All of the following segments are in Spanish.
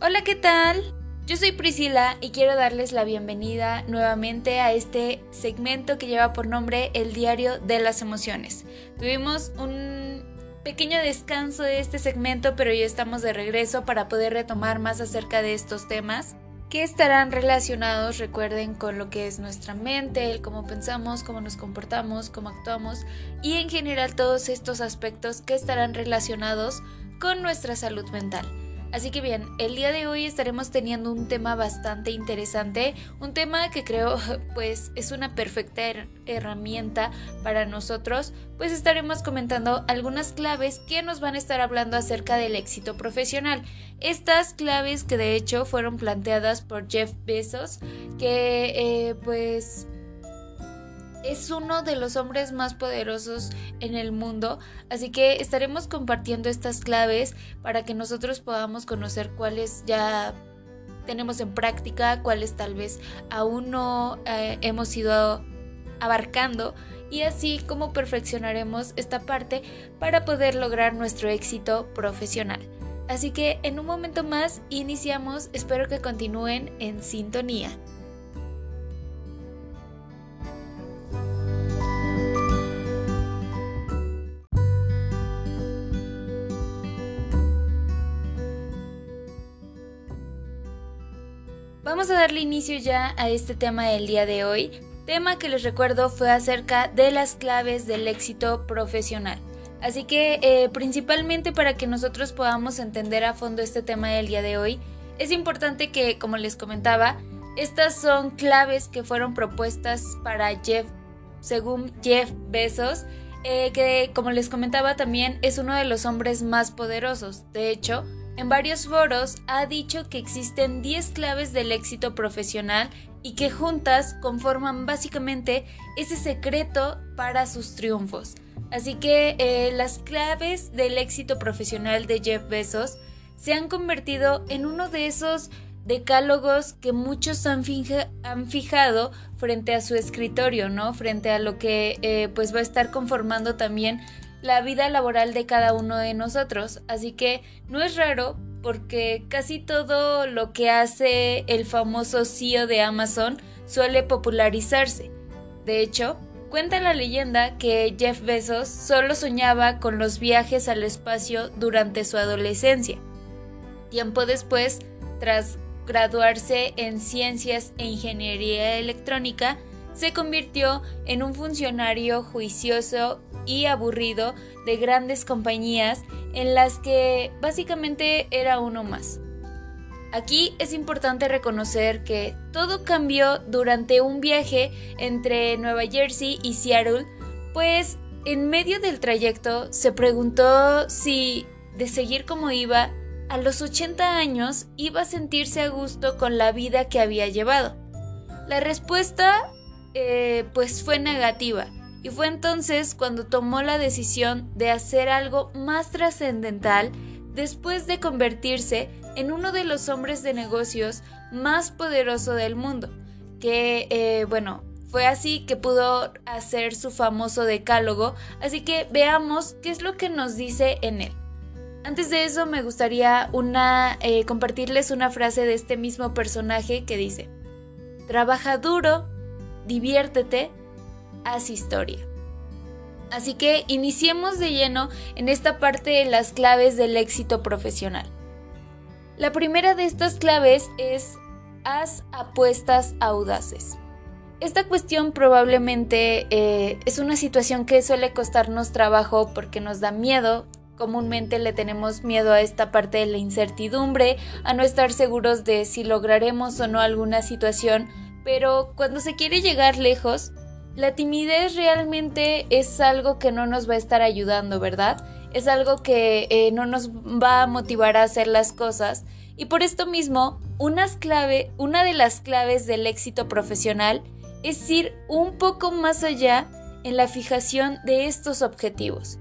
Hola, ¿qué tal? Yo soy Priscila y quiero darles la bienvenida nuevamente a este segmento que lleva por nombre El Diario de las Emociones. Tuvimos un pequeño descanso de este segmento, pero ya estamos de regreso para poder retomar más acerca de estos temas que estarán relacionados, recuerden, con lo que es nuestra mente, el cómo pensamos, cómo nos comportamos, cómo actuamos y en general todos estos aspectos que estarán relacionados con nuestra salud mental. Así que bien, el día de hoy estaremos teniendo un tema bastante interesante, un tema que creo pues es una perfecta herramienta para nosotros, pues estaremos comentando algunas claves que nos van a estar hablando acerca del éxito profesional. Estas claves que de hecho fueron planteadas por Jeff Bezos, que eh, pues es uno de los hombres más poderosos en el mundo, así que estaremos compartiendo estas claves para que nosotros podamos conocer cuáles ya tenemos en práctica, cuáles tal vez aún no eh, hemos ido abarcando y así como perfeccionaremos esta parte para poder lograr nuestro éxito profesional. Así que en un momento más iniciamos, espero que continúen en sintonía. Vamos a darle inicio ya a este tema del día de hoy, tema que les recuerdo fue acerca de las claves del éxito profesional. Así que eh, principalmente para que nosotros podamos entender a fondo este tema del día de hoy, es importante que, como les comentaba, estas son claves que fueron propuestas para Jeff, según Jeff Bezos, eh, que como les comentaba también es uno de los hombres más poderosos. De hecho, en varios foros ha dicho que existen 10 claves del éxito profesional y que juntas conforman básicamente ese secreto para sus triunfos. Así que eh, las claves del éxito profesional de Jeff Bezos se han convertido en uno de esos decálogos que muchos han, fijado frente a su escritorio, ¿no? Frente a lo que eh, pues va a estar conformando también la vida laboral de cada uno de nosotros. Así que no es raro porque casi todo lo que hace el famoso CEO de Amazon suele popularizarse. De hecho, cuenta la leyenda que Jeff Bezos solo soñaba con los viajes al espacio durante su adolescencia. Tiempo después, tras graduarse en Ciencias e Ingeniería Electrónica, se convirtió en un funcionario juicioso y aburrido de grandes compañías en las que básicamente era uno más. Aquí es importante reconocer que todo cambió durante un viaje entre Nueva Jersey y Seattle, pues en medio del trayecto se preguntó si de seguir como iba, a los 80 años iba a sentirse a gusto con la vida que había llevado. La respuesta eh, pues fue negativa y fue entonces cuando tomó la decisión de hacer algo más trascendental después de convertirse en uno de los hombres de negocios más poderoso del mundo, que eh, bueno, fue así que pudo hacer su famoso decálogo, así que veamos qué es lo que nos dice en él. Antes de eso me gustaría una, eh, compartirles una frase de este mismo personaje que dice, trabaja duro, diviértete, haz historia. Así que iniciemos de lleno en esta parte de las claves del éxito profesional. La primera de estas claves es haz apuestas audaces. Esta cuestión probablemente eh, es una situación que suele costarnos trabajo porque nos da miedo. Comúnmente le tenemos miedo a esta parte de la incertidumbre, a no estar seguros de si lograremos o no alguna situación, pero cuando se quiere llegar lejos, la timidez realmente es algo que no nos va a estar ayudando, ¿verdad? Es algo que eh, no nos va a motivar a hacer las cosas. Y por esto mismo, clave, una de las claves del éxito profesional es ir un poco más allá en la fijación de estos objetivos.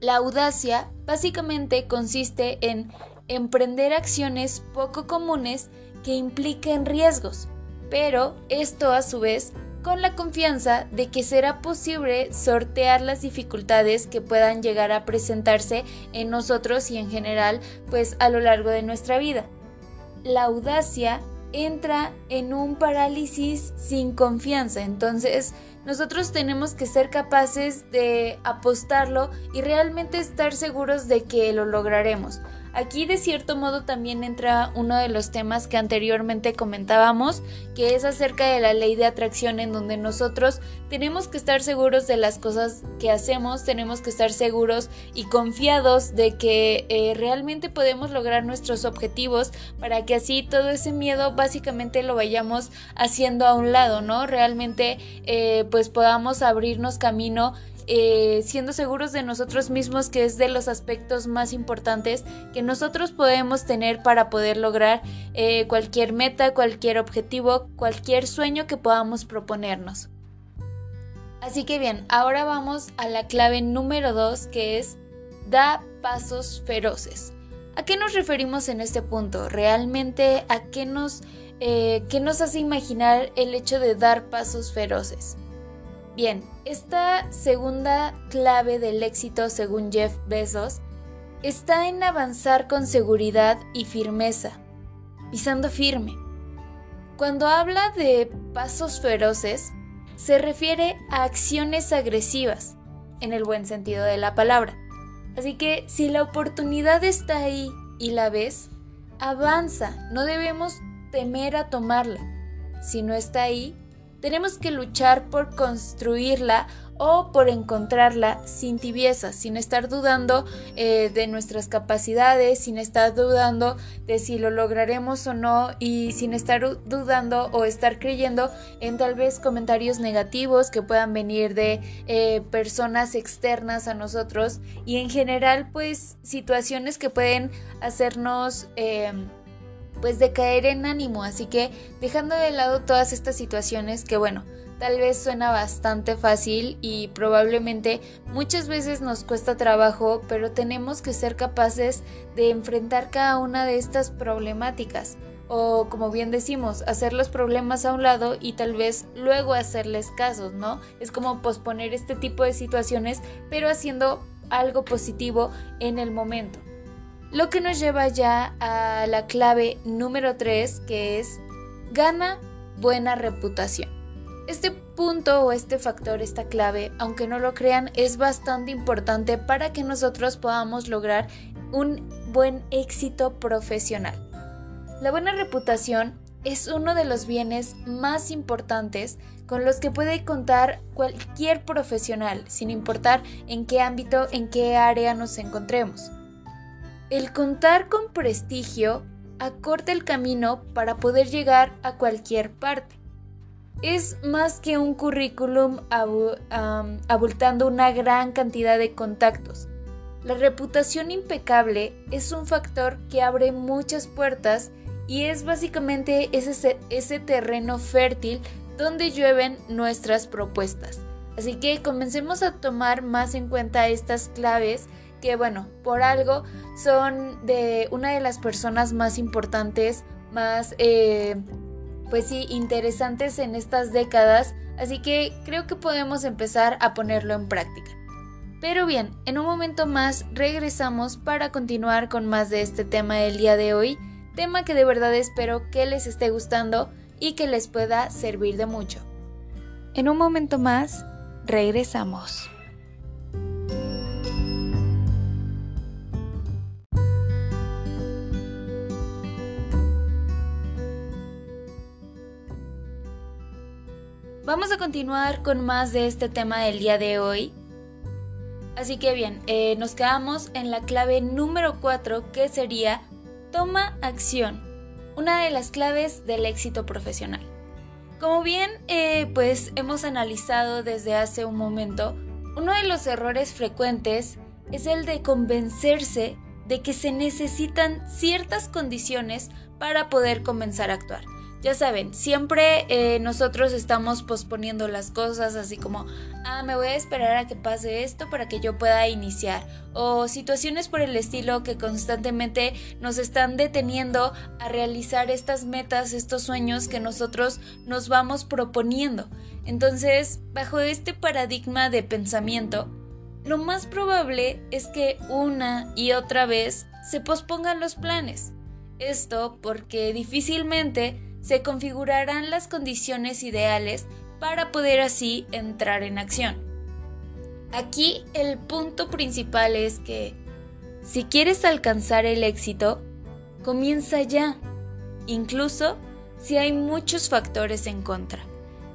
La audacia básicamente consiste en emprender acciones poco comunes que impliquen riesgos, pero esto a su vez con la confianza de que será posible sortear las dificultades que puedan llegar a presentarse en nosotros y en general pues a lo largo de nuestra vida. la audacia entra en un parálisis sin confianza. Entonces, nosotros tenemos que ser capaces de apostarlo y realmente estar seguros de que lo lograremos. Aquí de cierto modo también entra uno de los temas que anteriormente comentábamos, que es acerca de la ley de atracción en donde nosotros tenemos que estar seguros de las cosas que hacemos, tenemos que estar seguros y confiados de que eh, realmente podemos lograr nuestros objetivos para que así todo ese miedo básicamente lo vayamos haciendo a un lado, ¿no? Realmente eh, pues podamos abrirnos camino eh, siendo seguros de nosotros mismos, que es de los aspectos más importantes que nosotros podemos tener para poder lograr eh, cualquier meta, cualquier objetivo, cualquier sueño que podamos proponernos. Así que bien, ahora vamos a la clave número 2 que es da pasos feroces. ¿A qué nos referimos en este punto? ¿Realmente a qué nos, eh, qué nos hace imaginar el hecho de dar pasos feroces? Bien, esta segunda clave del éxito según Jeff Bezos está en avanzar con seguridad y firmeza, pisando firme. Cuando habla de pasos feroces, se refiere a acciones agresivas, en el buen sentido de la palabra. Así que si la oportunidad está ahí y la ves, avanza, no debemos temer a tomarla. Si no está ahí, tenemos que luchar por construirla o por encontrarla sin tibieza, sin estar dudando eh, de nuestras capacidades, sin estar dudando de si lo lograremos o no y sin estar dudando o estar creyendo en tal vez comentarios negativos que puedan venir de eh, personas externas a nosotros. Y en general pues situaciones que pueden hacernos... Eh, pues de caer en ánimo, así que dejando de lado todas estas situaciones que bueno, tal vez suena bastante fácil y probablemente muchas veces nos cuesta trabajo, pero tenemos que ser capaces de enfrentar cada una de estas problemáticas o como bien decimos, hacer los problemas a un lado y tal vez luego hacerles casos, ¿no? Es como posponer este tipo de situaciones, pero haciendo algo positivo en el momento. Lo que nos lleva ya a la clave número 3 que es gana buena reputación. Este punto o este factor, esta clave, aunque no lo crean, es bastante importante para que nosotros podamos lograr un buen éxito profesional. La buena reputación es uno de los bienes más importantes con los que puede contar cualquier profesional, sin importar en qué ámbito, en qué área nos encontremos. El contar con prestigio acorta el camino para poder llegar a cualquier parte. Es más que un currículum abultando una gran cantidad de contactos. La reputación impecable es un factor que abre muchas puertas y es básicamente ese, terreno fértil donde llueven nuestras propuestas. Así que comencemos a tomar más en cuenta estas claves que bueno, por algo son de una de las personas más importantes, más, eh, pues sí, interesantes en estas décadas, así que creo que podemos empezar a ponerlo en práctica. Pero bien, en un momento más regresamos para continuar con más de este tema del día de hoy, tema que de verdad espero que les esté gustando y que les pueda servir de mucho. En un momento más, regresamos. Vamos a continuar con más de este tema del día de hoy. Así que bien, eh, nos quedamos en la clave número 4 que sería toma acción, una de las claves del éxito profesional. Como bien eh, pues hemos analizado desde hace un momento, uno de los errores frecuentes es el de convencerse de que se necesitan ciertas condiciones para poder comenzar a actuar. Ya saben, siempre eh, nosotros estamos posponiendo las cosas así como, ah, me voy a esperar a que pase esto para que yo pueda iniciar. O situaciones por el estilo que constantemente nos están deteniendo a realizar estas metas, estos sueños que nosotros nos vamos proponiendo. Entonces, bajo este paradigma de pensamiento, lo más probable es que una y otra vez se pospongan los planes Esto porque difícilmente se configurarán las condiciones ideales para poder así entrar en acción. Aquí el punto principal es que si quieres alcanzar el éxito, comienza ya, incluso si hay muchos factores en contra.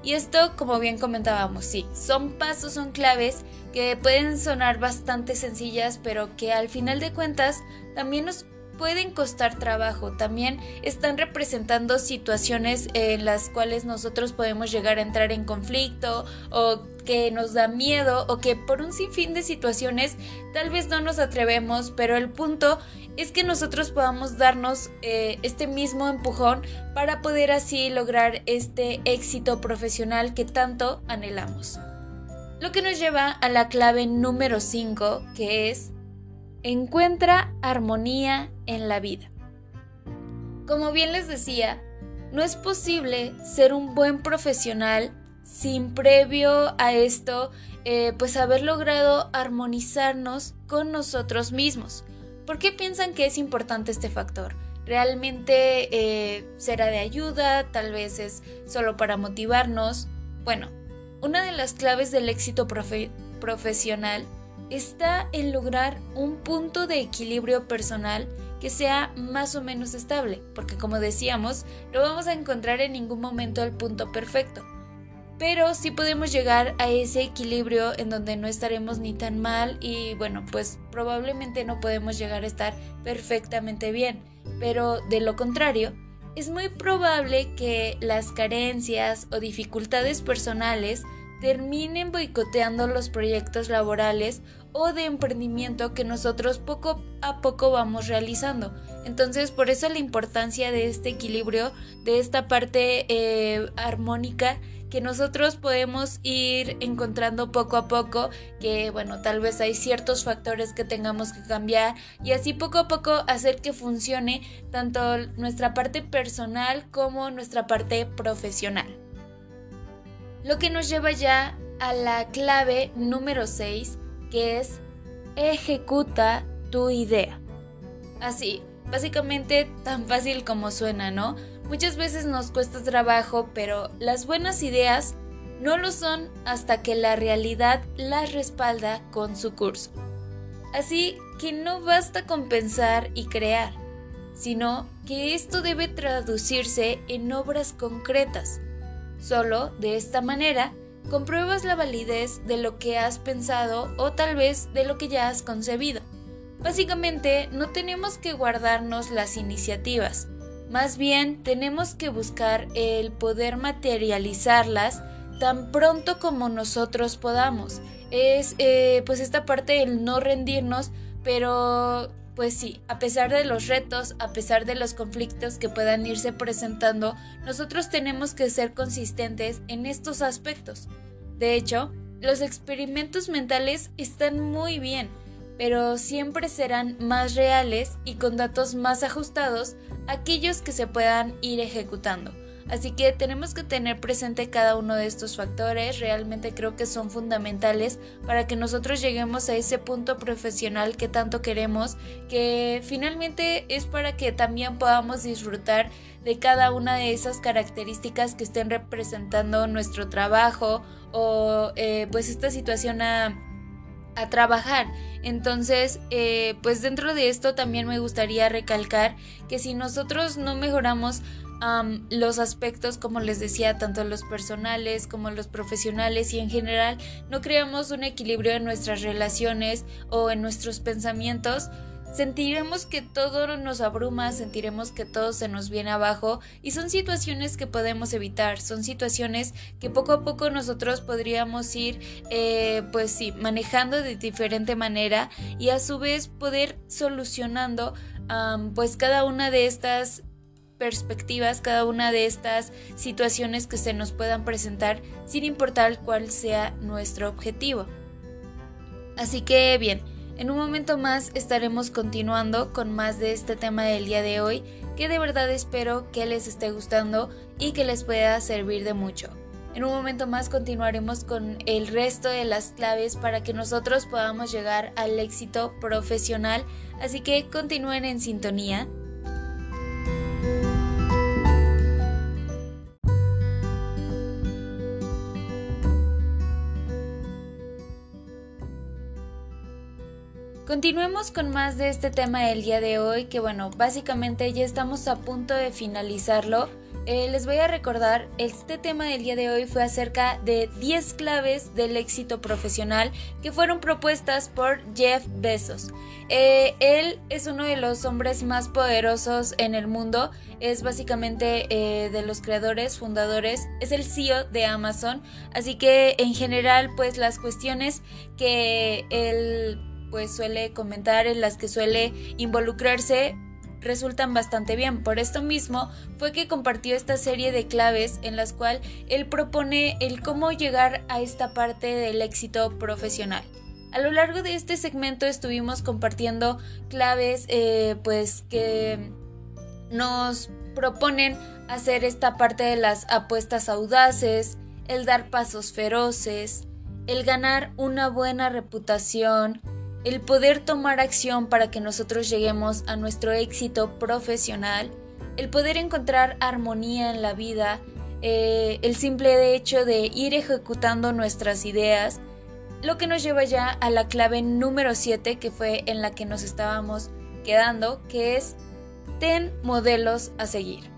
Y esto, como bien comentábamos, sí, son pasos, son claves que pueden sonar bastante sencillas, pero que al final de cuentas también nos pueden costar trabajo, también están representando situaciones en las cuales nosotros podemos llegar a entrar en conflicto o que nos da miedo o que por un sinfín de situaciones tal vez no nos atrevemos, pero el punto es que nosotros podamos darnos eh, este mismo empujón para poder así lograr este éxito profesional que tanto anhelamos. Lo que nos lleva a la clave número 5, que es Encuentra armonía en la vida. Como bien les decía, no es posible ser un buen profesional sin previo a esto, eh, pues haber logrado armonizarnos con nosotros mismos. ¿Por qué piensan que es importante este factor? ¿Realmente eh, será de ayuda? ¿Tal vez es solo para motivarnos? Bueno, una de las claves del éxito profesional está en lograr un punto de equilibrio personal que sea más o menos estable, porque como decíamos, no vamos a encontrar en ningún momento el punto perfecto. Pero sí podemos llegar a ese equilibrio en donde no estaremos ni tan mal y bueno, pues probablemente no podemos llegar a estar perfectamente bien. Pero de lo contrario, es muy probable que las carencias o dificultades personales terminen boicoteando los proyectos laborales o de emprendimiento que nosotros poco a poco vamos realizando. Entonces, por eso la importancia de este equilibrio, de esta parte eh, armónica que nosotros podemos ir encontrando poco a poco, que bueno, tal vez hay ciertos factores que tengamos que cambiar y así poco a poco hacer que funcione tanto nuestra parte personal como nuestra parte profesional. Lo que nos lleva ya a la clave número 6, que es ejecuta tu idea. Así, básicamente tan fácil como suena, ¿no? Muchas veces nos cuesta trabajo, pero las buenas ideas no lo son hasta que la realidad las respalda con su curso. Así que no basta con pensar y crear, sino que esto debe traducirse en obras concretas. Solo de esta manera compruebas la validez de lo que has pensado o tal vez de lo que ya has concebido. Básicamente, no tenemos que guardarnos las iniciativas, más bien tenemos que buscar el poder materializarlas tan pronto como nosotros podamos. Es eh, pues esta parte del no rendirnos, pero pues sí, a pesar de los retos, a pesar de los conflictos que puedan irse presentando, nosotros tenemos que ser consistentes en estos aspectos. De hecho, los experimentos mentales están muy bien, pero siempre serán más reales y con datos más ajustados aquellos que se puedan ir ejecutando. Así que tenemos que tener presente cada uno de estos factores, realmente creo que son fundamentales para que nosotros lleguemos a ese punto profesional que tanto queremos, que finalmente es para que también podamos disfrutar de cada una de esas características que estén representando nuestro trabajo o eh, pues esta situación a, trabajar. Entonces, eh, pues dentro de esto también me gustaría recalcar que si nosotros no mejoramos los aspectos, como les decía, tanto los personales como los profesionales y en general no creamos un equilibrio en nuestras relaciones o en nuestros pensamientos, sentiremos que todo nos abruma, sentiremos que todo se nos viene abajo y son situaciones que podemos evitar, son situaciones que poco a poco nosotros podríamos ir eh, pues sí, manejando de diferente manera y a su vez poder solucionando pues cada una de estas perspectivas cada una de estas situaciones que se nos puedan presentar sin importar cuál sea nuestro objetivo. Así que bien, en un momento más estaremos continuando con más de este tema del día de hoy que de verdad espero que les esté gustando y que les pueda servir de mucho. En un momento más continuaremos con el resto de las claves para que nosotros podamos llegar al éxito profesional, así que continúen en sintonía Continuemos con más de este tema del día de hoy, que bueno, básicamente ya estamos a punto de finalizarlo. Eh, les voy a recordar, este tema del día de hoy fue acerca de 10 claves del éxito profesional que fueron propuestas por Jeff Bezos. Eh, él es uno de los hombres más poderosos en el mundo, es básicamente eh, de los creadores, fundadores, es el CEO de Amazon, así que en general pues las cuestiones que él pues suele comentar, en las que suele involucrarse, resultan bastante bien. Por esto mismo fue que compartió esta serie de claves en las cuales él propone el cómo llegar a esta parte del éxito profesional. A lo largo de este segmento estuvimos compartiendo claves eh, pues que nos proponen hacer esta parte de las apuestas audaces, el dar pasos feroces, el ganar una buena reputación, el poder tomar acción para que nosotros lleguemos a nuestro éxito profesional, el poder encontrar armonía en la vida, eh, el simple hecho de ir ejecutando nuestras ideas, lo que nos lleva ya a la clave número 7 que fue en la que nos estábamos quedando, que es ten modelos a seguir.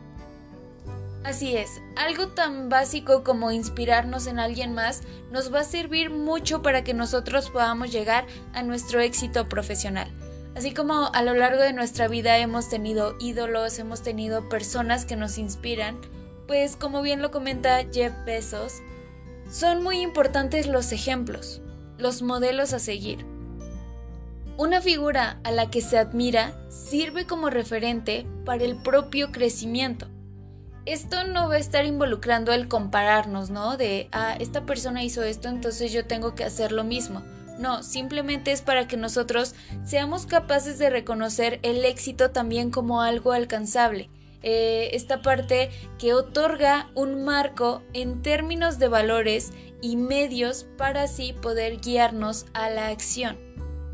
Así es, algo tan básico como inspirarnos en alguien más nos va a servir mucho para que nosotros podamos llegar a nuestro éxito profesional. Así como a lo largo de nuestra vida hemos tenido ídolos, hemos tenido personas que nos inspiran, pues como bien lo comenta Jeff Bezos, son muy importantes los ejemplos, los modelos a seguir. Una figura a la que se admira sirve como referente para el propio crecimiento esto no va a estar involucrando el compararnos, ¿no? De, ah, esta persona hizo esto, entonces yo tengo que hacer lo mismo. No, simplemente es para que nosotros seamos capaces de reconocer el éxito también como algo alcanzable. Eh, esta parte que otorga un marco en términos de valores y medios para así poder guiarnos a la acción.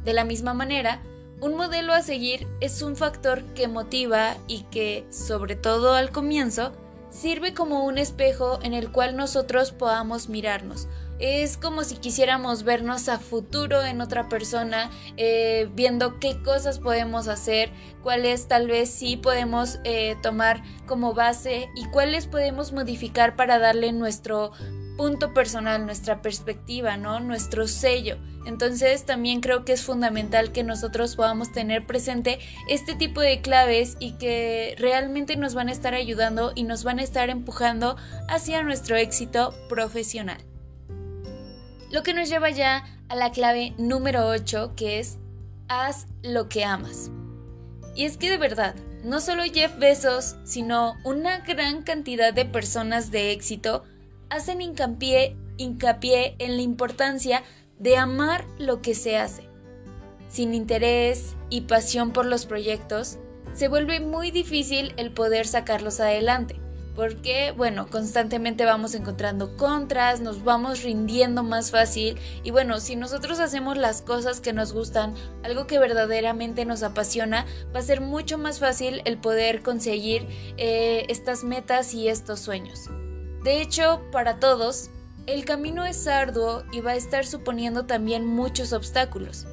De la misma manera, un modelo a seguir es un factor que motiva y que, sobre todo al comienzo, sirve como un espejo en el cual nosotros podamos mirarnos. Es como si quisiéramos vernos a futuro en otra persona, eh, viendo qué cosas podemos hacer, cuáles tal vez sí podemos eh, tomar como base y cuáles podemos modificar para darle nuestro punto personal, nuestra perspectiva, ¿no? Nuestro sello. Entonces también creo que es fundamental que nosotros podamos tener presente este tipo de claves y que realmente nos van a estar ayudando y nos van a estar empujando hacia nuestro éxito profesional. Lo que nos lleva ya a la clave número 8 que es haz lo que amas. Y es que de verdad, no solo Jeff Bezos, sino una gran cantidad de personas de éxito hacen hincapié, hincapié en la importancia de amar lo que se hace. Sin interés y pasión por los proyectos, se vuelve muy difícil el poder sacarlos adelante, porque, bueno, constantemente vamos encontrando contras, nos vamos rindiendo más fácil y bueno, si nosotros hacemos las cosas que nos gustan, algo que verdaderamente nos apasiona, va a ser mucho más fácil el poder conseguir eh, estas metas y estos sueños. De hecho, para todos, el camino es arduo y va a estar suponiendo también muchos obstáculos.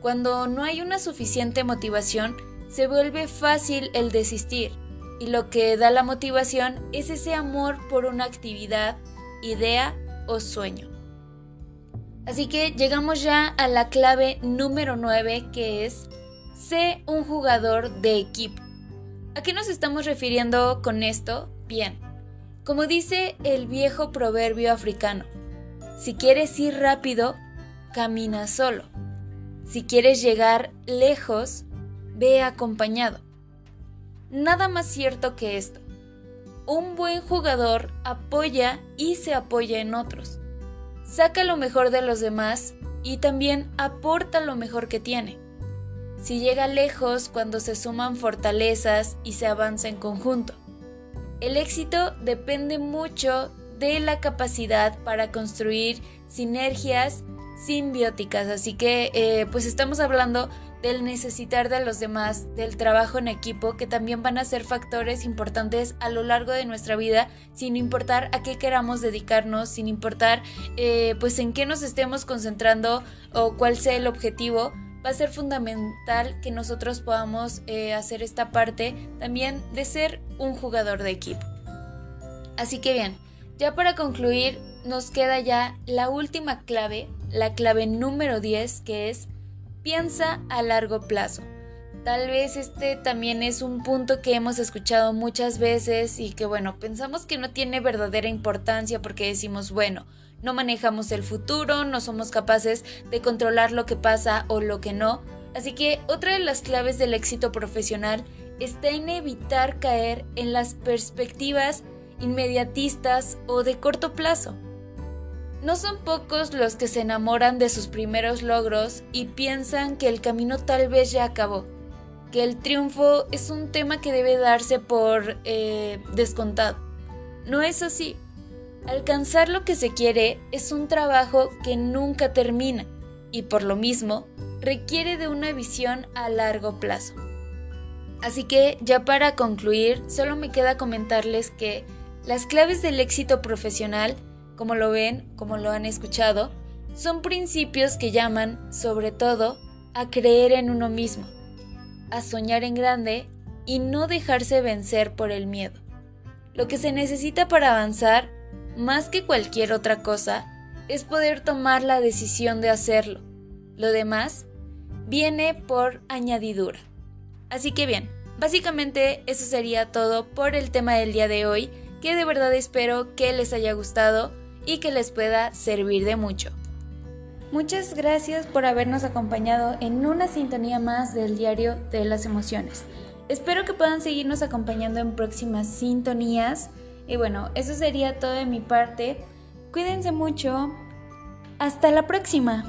Cuando no hay una suficiente motivación, se vuelve fácil el desistir, y lo que da la motivación es ese amor por una actividad, idea o sueño. Así que llegamos ya a la clave número 9 que es sé un jugador de equipo. ¿A qué nos estamos refiriendo con esto? Bien, como dice el viejo proverbio africano, si quieres ir rápido, camina solo. Si quieres llegar lejos, ve acompañado. Nada más cierto que esto. Un buen jugador apoya y se apoya en otros. Saca lo mejor de los demás y también aporta lo mejor que tiene. Si llega lejos cuando se suman fortalezas y se avanza en conjunto. El éxito depende mucho de la capacidad para construir sinergias simbióticas, así que eh, pues estamos hablando del necesitar de los demás, del trabajo en equipo, que también van a ser factores importantes a lo largo de nuestra vida, sin importar a qué queramos dedicarnos, sin importar eh, pues en qué nos estemos concentrando o cuál sea el objetivo, va a ser fundamental que nosotros podamos eh, hacer esta parte también de ser un jugador de equipo. Así que bien, ya para concluir, nos queda ya la última clave, la clave número 10, que es piensa a largo plazo. Tal vez este también es un punto que hemos escuchado muchas veces y que bueno, pensamos que no tiene verdadera importancia porque decimos, bueno, no manejamos el futuro, no somos capaces de controlar lo que pasa o lo que no. Así que otra de las claves del éxito profesional está en evitar caer en las perspectivas inmediatistas o de corto plazo. No son pocos los que se enamoran de sus primeros logros y piensan que el camino tal vez ya acabó, que el triunfo es un tema que debe darse por eh, descontado. No es así. Alcanzar lo que se quiere es un trabajo que nunca termina y por lo mismo requiere de una visión a largo plazo. Así que ya para concluir, solo me queda comentarles que las claves del éxito profesional como lo ven, como lo han escuchado, son principios que llaman, sobre todo, a creer en uno mismo, a soñar en grande y no dejarse vencer por el miedo. Lo que se necesita para avanzar, más que cualquier otra cosa, es poder tomar la decisión de hacerlo. Lo demás viene por añadidura. Así que bien, básicamente eso sería todo por el tema del día de hoy, que de verdad espero que les haya gustado y que les pueda servir de mucho. Muchas gracias por habernos acompañado en una sintonía más del diario de las emociones. Espero que puedan seguirnos acompañando en próximas sintonías. Y bueno, eso sería todo de mi parte. Cuídense mucho. Hasta la próxima.